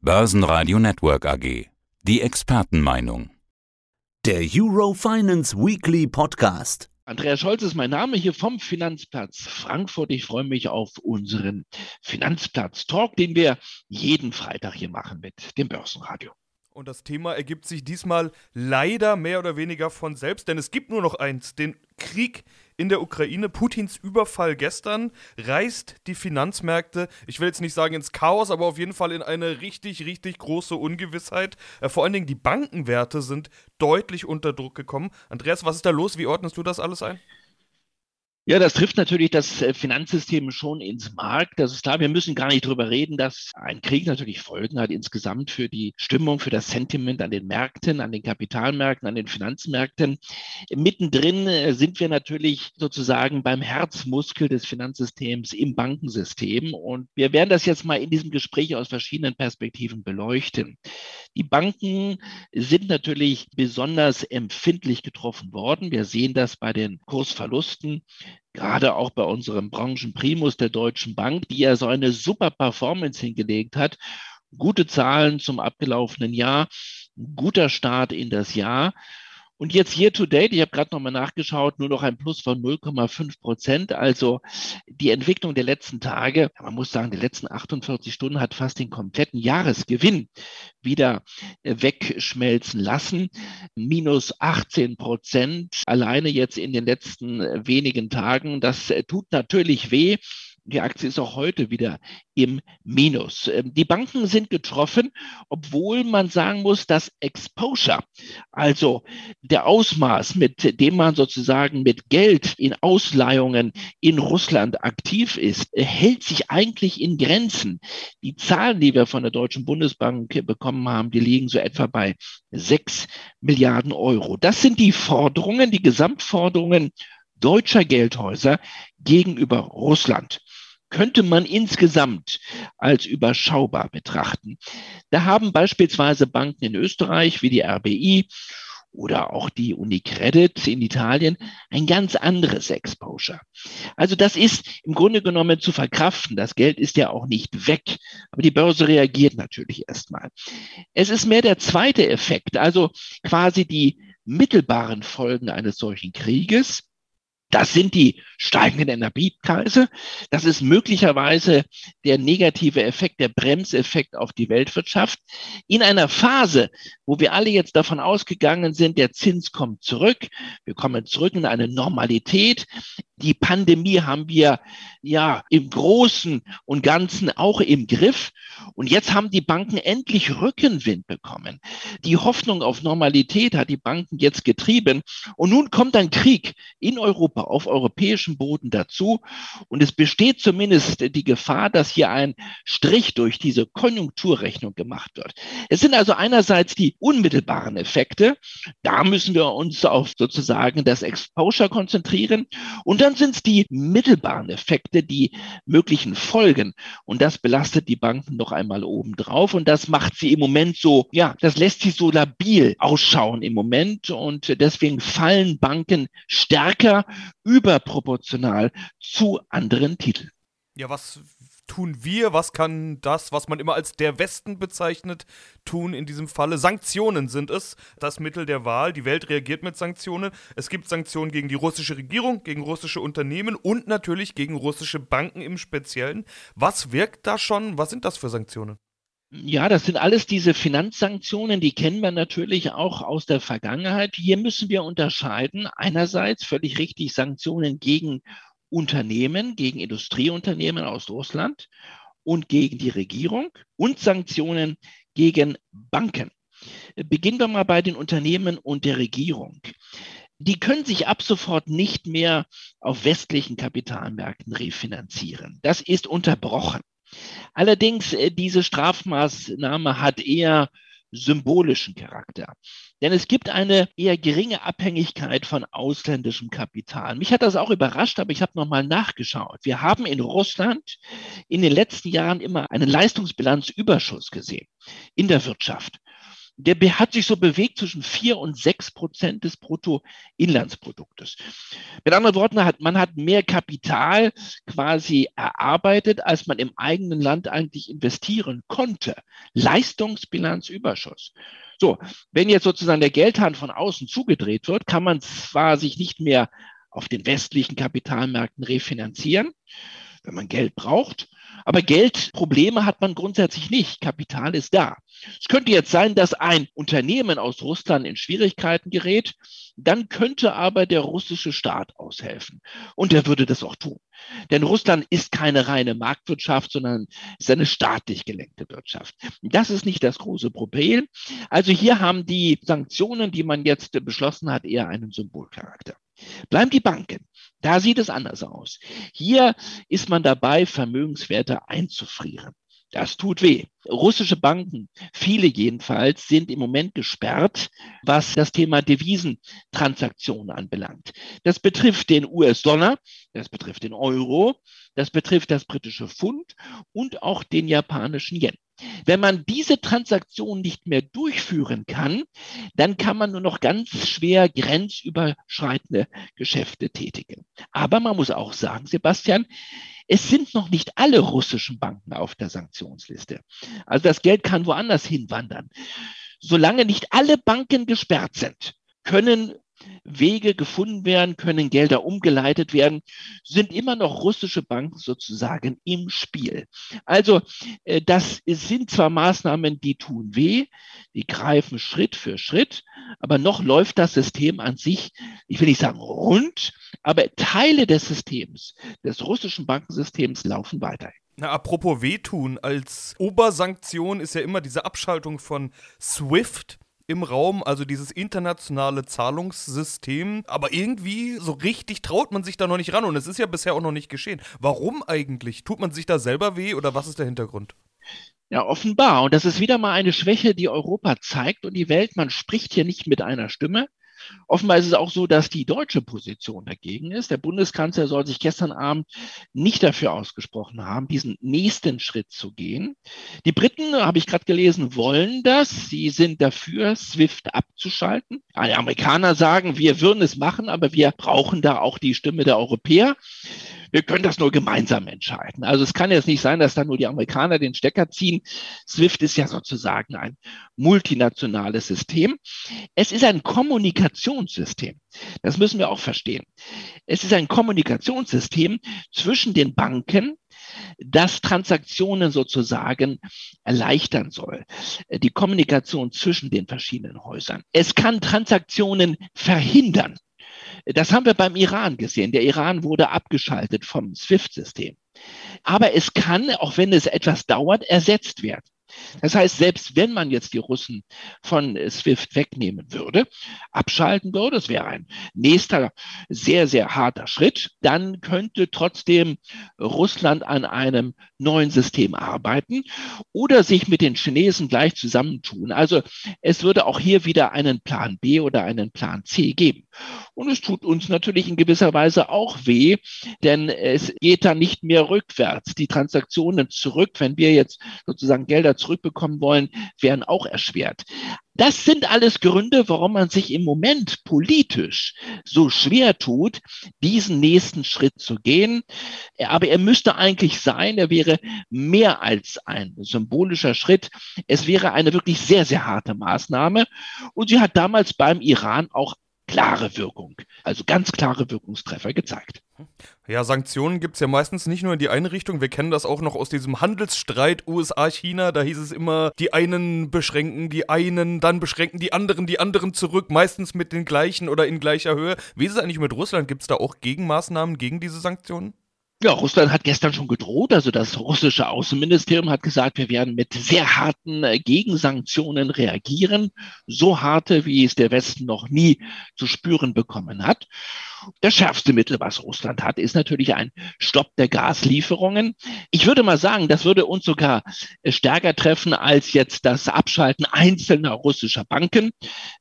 Börsenradio Network AG. Die Expertenmeinung. Der Eurofinance Weekly Podcast. Andreas Scholz ist mein Name hier vom Finanzplatz Frankfurt. Ich freue mich auf unseren Finanzplatz-Talk, den wir jeden Freitag hier machen mit dem Börsenradio. Und das Thema ergibt sich diesmal leider mehr oder weniger von selbst, denn es gibt nur noch eins, den Krieg in der Ukraine. Putins Überfall gestern reißt die Finanzmärkte, ich will jetzt nicht sagen ins Chaos, aber auf jeden Fall in eine richtig, richtig große Ungewissheit. Äh, vor allen Dingen die Bankenwerte sind deutlich unter Druck gekommen. Andreas, was ist da los? Wie ordnest du das alles ein? Ja, das trifft natürlich das äh, Finanzsystem schon ins Mark. Das ist klar. Wir müssen gar nicht drüber reden, dass ein Krieg natürlich Folgen hat insgesamt für die Stimmung, für das Sentiment an den Märkten, an den Kapitalmärkten, an den Finanzmärkten. Mittendrin äh, sind wir natürlich sozusagen beim Herzmuskel des Finanzsystems im Bankensystem. Und wir werden das jetzt mal in diesem Gespräch aus verschiedenen Perspektiven beleuchten. Die Banken sind natürlich besonders empfindlich getroffen worden. Wir sehen das bei den Kursverlusten gerade auch bei unserem Branchenprimus der Deutschen Bank, die ja so eine super Performance hingelegt hat. Gute Zahlen zum abgelaufenen Jahr, guter Start in das Jahr. Und jetzt year to date, ich habe gerade nochmal nachgeschaut, nur noch ein Plus von 0,5 Prozent. Also die Entwicklung der letzten Tage, man muss sagen, die letzten 48 Stunden hat fast den kompletten Jahresgewinn wieder äh, wegschmelzen lassen. Minus 18 Prozent alleine jetzt in den letzten äh, wenigen Tagen. Das äh, tut natürlich weh. Die Aktie ist auch heute wieder im Minus. Ähm, die Banken sind getroffen, obwohl man sagen muss, dass Exposure, also der Ausmaß, mit dem man sozusagen mit Geld in Ausleihungen in Russland aktiv ist, hält sich eigentlich in Grenzen. Die Zahlen, die wir von der Deutschen Bundesbank bekommen haben, die liegen so etwa bei sechs Milliarden Euro. Das sind die Forderungen, die Gesamtforderungen deutscher Geldhäuser gegenüber Russland könnte man insgesamt als überschaubar betrachten. Da haben beispielsweise Banken in Österreich wie die RBI oder auch die Unicredit in Italien ein ganz anderes Exposure. Also das ist im Grunde genommen zu verkraften. Das Geld ist ja auch nicht weg, aber die Börse reagiert natürlich erstmal. Es ist mehr der zweite Effekt, also quasi die mittelbaren Folgen eines solchen Krieges das sind die steigenden Energiepreise. Das ist möglicherweise der negative Effekt, der Bremseffekt auf die Weltwirtschaft. In einer Phase, wo wir alle jetzt davon ausgegangen sind, der Zins kommt zurück. Wir kommen zurück in eine Normalität. Die Pandemie haben wir ja im Großen und Ganzen auch im Griff. Und jetzt haben die Banken endlich Rückenwind bekommen. Die Hoffnung auf Normalität hat die Banken jetzt getrieben. Und nun kommt ein Krieg in Europa, auf europäischem Boden dazu. Und es besteht zumindest die Gefahr, dass hier ein Strich durch diese Konjunkturrechnung gemacht wird. Es sind also einerseits die unmittelbaren Effekte. Da müssen wir uns auf sozusagen das Exposure konzentrieren. Und dann sind es die mittelbaren Effekte, die möglichen Folgen. Und das belastet die Banken noch einmal obendrauf. Und das macht sie im Moment so, ja, das lässt sie so labil ausschauen im Moment. Und deswegen fallen Banken stärker überproportional zu anderen Titeln. Ja, was tun wir? Was kann das, was man immer als der Westen bezeichnet, tun in diesem Falle? Sanktionen sind es, das Mittel der Wahl. Die Welt reagiert mit Sanktionen. Es gibt Sanktionen gegen die russische Regierung, gegen russische Unternehmen und natürlich gegen russische Banken im Speziellen. Was wirkt da schon? Was sind das für Sanktionen? Ja, das sind alles diese Finanzsanktionen, die kennen wir natürlich auch aus der Vergangenheit. Hier müssen wir unterscheiden. Einerseits völlig richtig Sanktionen gegen Unternehmen, gegen Industrieunternehmen aus Russland und gegen die Regierung und Sanktionen gegen Banken. Beginnen wir mal bei den Unternehmen und der Regierung. Die können sich ab sofort nicht mehr auf westlichen Kapitalmärkten refinanzieren. Das ist unterbrochen. Allerdings, äh, diese Strafmaßnahme hat eher symbolischen Charakter. Denn es gibt eine eher geringe Abhängigkeit von ausländischem Kapital. Mich hat das auch überrascht, aber ich habe nochmal nachgeschaut. Wir haben in Russland in den letzten Jahren immer einen Leistungsbilanzüberschuss gesehen in der Wirtschaft. Der hat sich so bewegt zwischen vier und sechs Prozent des Bruttoinlandsproduktes. Mit anderen Worten, hat, man hat mehr Kapital quasi erarbeitet, als man im eigenen Land eigentlich investieren konnte. Leistungsbilanzüberschuss. So, wenn jetzt sozusagen der Geldhahn von außen zugedreht wird, kann man zwar sich nicht mehr auf den westlichen Kapitalmärkten refinanzieren, wenn man Geld braucht, aber Geldprobleme hat man grundsätzlich nicht. Kapital ist da. Es könnte jetzt sein, dass ein Unternehmen aus Russland in Schwierigkeiten gerät. Dann könnte aber der russische Staat aushelfen. Und er würde das auch tun. Denn Russland ist keine reine Marktwirtschaft, sondern ist eine staatlich gelenkte Wirtschaft. Das ist nicht das große Problem. Also hier haben die Sanktionen, die man jetzt beschlossen hat, eher einen Symbolcharakter. Bleiben die Banken. Da sieht es anders aus. Hier ist man dabei, Vermögenswerte einzufrieren. Das tut weh. Russische Banken, viele jedenfalls, sind im Moment gesperrt, was das Thema Devisentransaktionen anbelangt. Das betrifft den US-Dollar, das betrifft den Euro, das betrifft das britische Pfund und auch den japanischen Yen. Wenn man diese Transaktion nicht mehr durchführen kann, dann kann man nur noch ganz schwer grenzüberschreitende Geschäfte tätigen. Aber man muss auch sagen, Sebastian, es sind noch nicht alle russischen Banken auf der Sanktionsliste. Also das Geld kann woanders hinwandern. Solange nicht alle Banken gesperrt sind, können Wege gefunden werden, können Gelder umgeleitet werden, sind immer noch russische Banken sozusagen im Spiel. Also äh, das sind zwar Maßnahmen, die tun weh, die greifen Schritt für Schritt, aber noch läuft das System an sich, ich will nicht sagen rund, aber Teile des Systems, des russischen Bankensystems laufen weiter. Na, apropos wehtun, als Obersanktion ist ja immer diese Abschaltung von SWIFT im Raum, also dieses internationale Zahlungssystem. Aber irgendwie so richtig traut man sich da noch nicht ran und es ist ja bisher auch noch nicht geschehen. Warum eigentlich? Tut man sich da selber weh oder was ist der Hintergrund? Ja, offenbar. Und das ist wieder mal eine Schwäche, die Europa zeigt und die Welt. Man spricht hier nicht mit einer Stimme. Offenbar ist es auch so, dass die deutsche Position dagegen ist. Der Bundeskanzler soll sich gestern Abend nicht dafür ausgesprochen haben, diesen nächsten Schritt zu gehen. Die Briten, habe ich gerade gelesen, wollen das. Sie sind dafür, SWIFT abzuschalten. Die Amerikaner sagen, wir würden es machen, aber wir brauchen da auch die Stimme der Europäer wir können das nur gemeinsam entscheiden. Also es kann jetzt nicht sein, dass da nur die Amerikaner den Stecker ziehen. SWIFT ist ja sozusagen ein multinationales System. Es ist ein Kommunikationssystem. Das müssen wir auch verstehen. Es ist ein Kommunikationssystem zwischen den Banken, das Transaktionen sozusagen erleichtern soll. Die Kommunikation zwischen den verschiedenen Häusern. Es kann Transaktionen verhindern. Das haben wir beim Iran gesehen. Der Iran wurde abgeschaltet vom SWIFT-System. Aber es kann, auch wenn es etwas dauert, ersetzt werden. Das heißt, selbst wenn man jetzt die Russen von SWIFT wegnehmen würde, abschalten würde, das wäre ein nächster sehr, sehr harter Schritt, dann könnte trotzdem Russland an einem neuen System arbeiten oder sich mit den Chinesen gleich zusammentun. Also es würde auch hier wieder einen Plan B oder einen Plan C geben. Und es tut uns natürlich in gewisser Weise auch weh, denn es geht dann nicht mehr rückwärts. Die Transaktionen zurück, wenn wir jetzt sozusagen Gelder zurückbekommen wollen, werden auch erschwert. Das sind alles Gründe, warum man sich im Moment politisch so schwer tut, diesen nächsten Schritt zu gehen. Aber er müsste eigentlich sein, er wäre mehr als ein symbolischer Schritt. Es wäre eine wirklich sehr, sehr harte Maßnahme. Und sie hat damals beim Iran auch klare Wirkung, also ganz klare Wirkungstreffer gezeigt. Ja, Sanktionen gibt es ja meistens nicht nur in die eine Richtung. Wir kennen das auch noch aus diesem Handelsstreit USA-China. Da hieß es immer, die einen beschränken die einen, dann beschränken die anderen die anderen zurück, meistens mit den gleichen oder in gleicher Höhe. Wie ist es eigentlich mit Russland? Gibt es da auch Gegenmaßnahmen gegen diese Sanktionen? Ja, Russland hat gestern schon gedroht. Also das russische Außenministerium hat gesagt, wir werden mit sehr harten äh, Gegensanktionen reagieren. So harte, wie es der Westen noch nie zu spüren bekommen hat. Das schärfste Mittel, was Russland hat, ist natürlich ein Stopp der Gaslieferungen. Ich würde mal sagen, das würde uns sogar äh, stärker treffen als jetzt das Abschalten einzelner russischer Banken.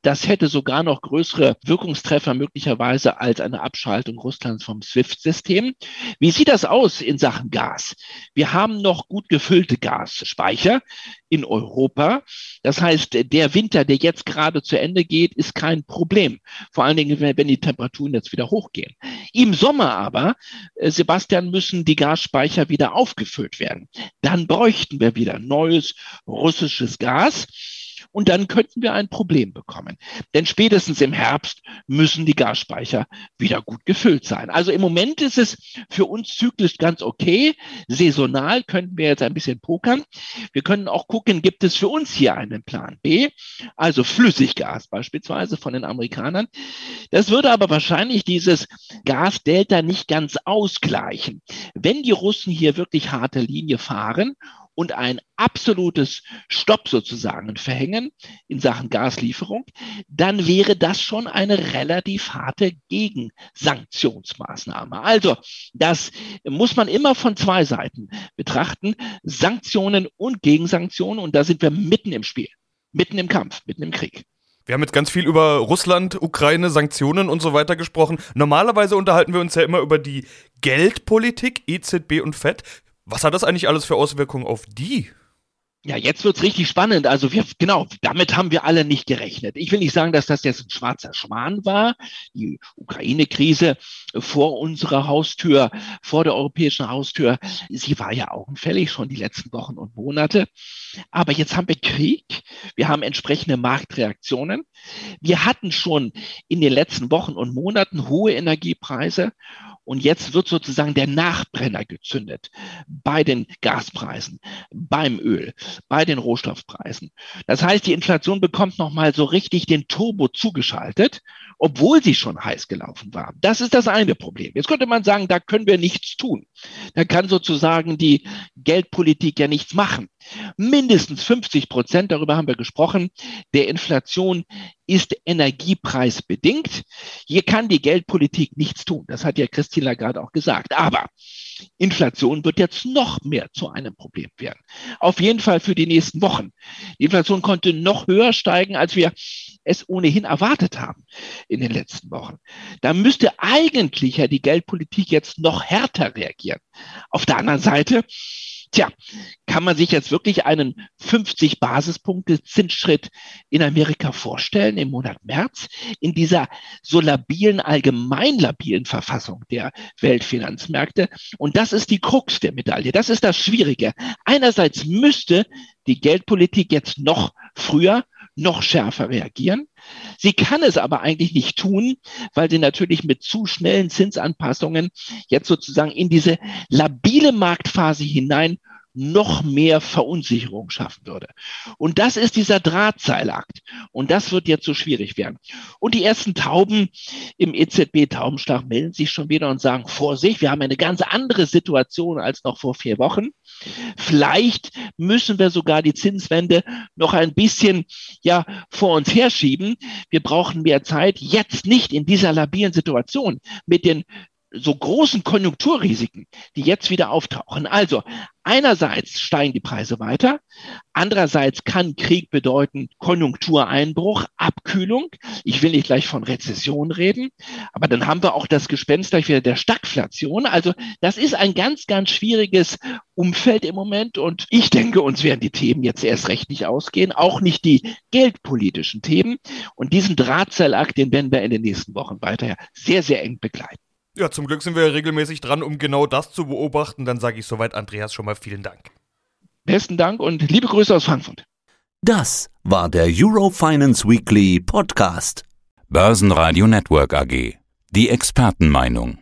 Das hätte sogar noch größere Wirkungstreffer möglicherweise als eine Abschaltung Russlands vom SWIFT-System. Wie sieht sieht das aus in Sachen Gas? Wir haben noch gut gefüllte Gasspeicher in Europa. Das heißt, der Winter, der jetzt gerade zu Ende geht, ist kein Problem. Vor allen Dingen, wenn die Temperaturen jetzt wieder hochgehen. Im Sommer aber, äh, Sebastian, müssen die Gasspeicher wieder aufgefüllt werden. Dann bräuchten wir wieder neues russisches Gas und dann könnten wir ein Problem bekommen. Denn spätestens im Herbst müssen die Gasspeicher wieder gut gefüllt sein. Also im Moment ist es für uns zyklisch ganz okay. Saisonal könnten wir jetzt ein bisschen pokern. Wir können auch gucken, gibt es für uns hier einen Plan B, also Flüssiggas beispielsweise von den Amerikanern. Das würde aber wahrscheinlich dieses Gasdelta nicht ganz ausgleichen. Wenn die Russen hier wirklich harte Linie fahren und ein absolutes Stopp sozusagen verhängen in Sachen Gaslieferung, dann wäre das schon eine relativ harte Gegensanktionsmaßnahme. Also das muss man immer von zwei Seiten betrachten, Sanktionen und Gegensanktionen und da sind wir mitten im Spiel, mitten im Kampf, mitten im Krieg. Wir haben jetzt ganz viel über Russland, Ukraine, Sanktionen und so weiter gesprochen. Normalerweise unterhalten wir uns ja immer über die Geldpolitik, EZB und FED. Was hat das eigentlich alles für Auswirkungen auf die? Ja, jetzt wird's richtig spannend. Also wir, genau, damit haben wir alle nicht gerechnet. Ich will nicht sagen, dass das jetzt ein schwarzer Schwan war. Die Ukraine-Krise vor unserer Haustür, vor der europäischen Haustür, sie war ja augenfällig schon die letzten Wochen und Monate. Aber jetzt haben wir Krieg. Wir haben entsprechende Marktreaktionen. Wir hatten schon in den letzten Wochen und Monaten hohe Energiepreise. Und jetzt wird sozusagen der Nachbrenner gezündet bei den Gaspreisen, beim Öl, bei den Rohstoffpreisen. Das heißt, die Inflation bekommt nochmal so richtig den Turbo zugeschaltet, obwohl sie schon heiß gelaufen war. Das ist das eine Problem. Jetzt könnte man sagen, da können wir nichts tun. Da kann sozusagen die Geldpolitik ja nichts machen. Mindestens 50 Prozent, darüber haben wir gesprochen, der Inflation ist energiepreisbedingt. Hier kann die Geldpolitik nichts tun. Das hat ja Christine Lagarde auch gesagt. Aber Inflation wird jetzt noch mehr zu einem Problem werden. Auf jeden Fall für die nächsten Wochen. Die Inflation konnte noch höher steigen, als wir es ohnehin erwartet haben in den letzten Wochen. Da müsste eigentlich ja die Geldpolitik jetzt noch härter reagieren. Auf der anderen Seite Tja, kann man sich jetzt wirklich einen 50 Basispunkte Zinsschritt in Amerika vorstellen im Monat März in dieser so labilen, allgemein labilen Verfassung der Weltfinanzmärkte? Und das ist die Krux der Medaille. Das ist das Schwierige. Einerseits müsste die Geldpolitik jetzt noch früher noch schärfer reagieren. Sie kann es aber eigentlich nicht tun, weil sie natürlich mit zu schnellen Zinsanpassungen jetzt sozusagen in diese labile Marktphase hinein noch mehr Verunsicherung schaffen würde. Und das ist dieser Drahtseilakt. Und das wird jetzt so schwierig werden. Und die ersten Tauben im EZB-Taubenschlag melden sich schon wieder und sagen, Vorsicht, wir haben eine ganz andere Situation als noch vor vier Wochen. Vielleicht müssen wir sogar die Zinswende noch ein bisschen ja, vor uns herschieben. Wir brauchen mehr Zeit. Jetzt nicht in dieser labilen Situation mit den so großen Konjunkturrisiken, die jetzt wieder auftauchen. Also einerseits steigen die Preise weiter, andererseits kann Krieg bedeuten Konjunktureinbruch, Abkühlung. Ich will nicht gleich von Rezession reden, aber dann haben wir auch das Gespenst gleich wieder der Stagflation. Also das ist ein ganz, ganz schwieriges Umfeld im Moment und ich denke, uns werden die Themen jetzt erst recht nicht ausgehen, auch nicht die geldpolitischen Themen. Und diesen Drahtseilakt, den werden wir in den nächsten Wochen weiter sehr, sehr eng begleiten. Ja, zum Glück sind wir regelmäßig dran, um genau das zu beobachten. Dann sage ich soweit Andreas schon mal vielen Dank. Besten Dank und liebe Grüße aus Frankfurt. Das war der Eurofinance Weekly Podcast. Börsenradio Network AG. Die Expertenmeinung.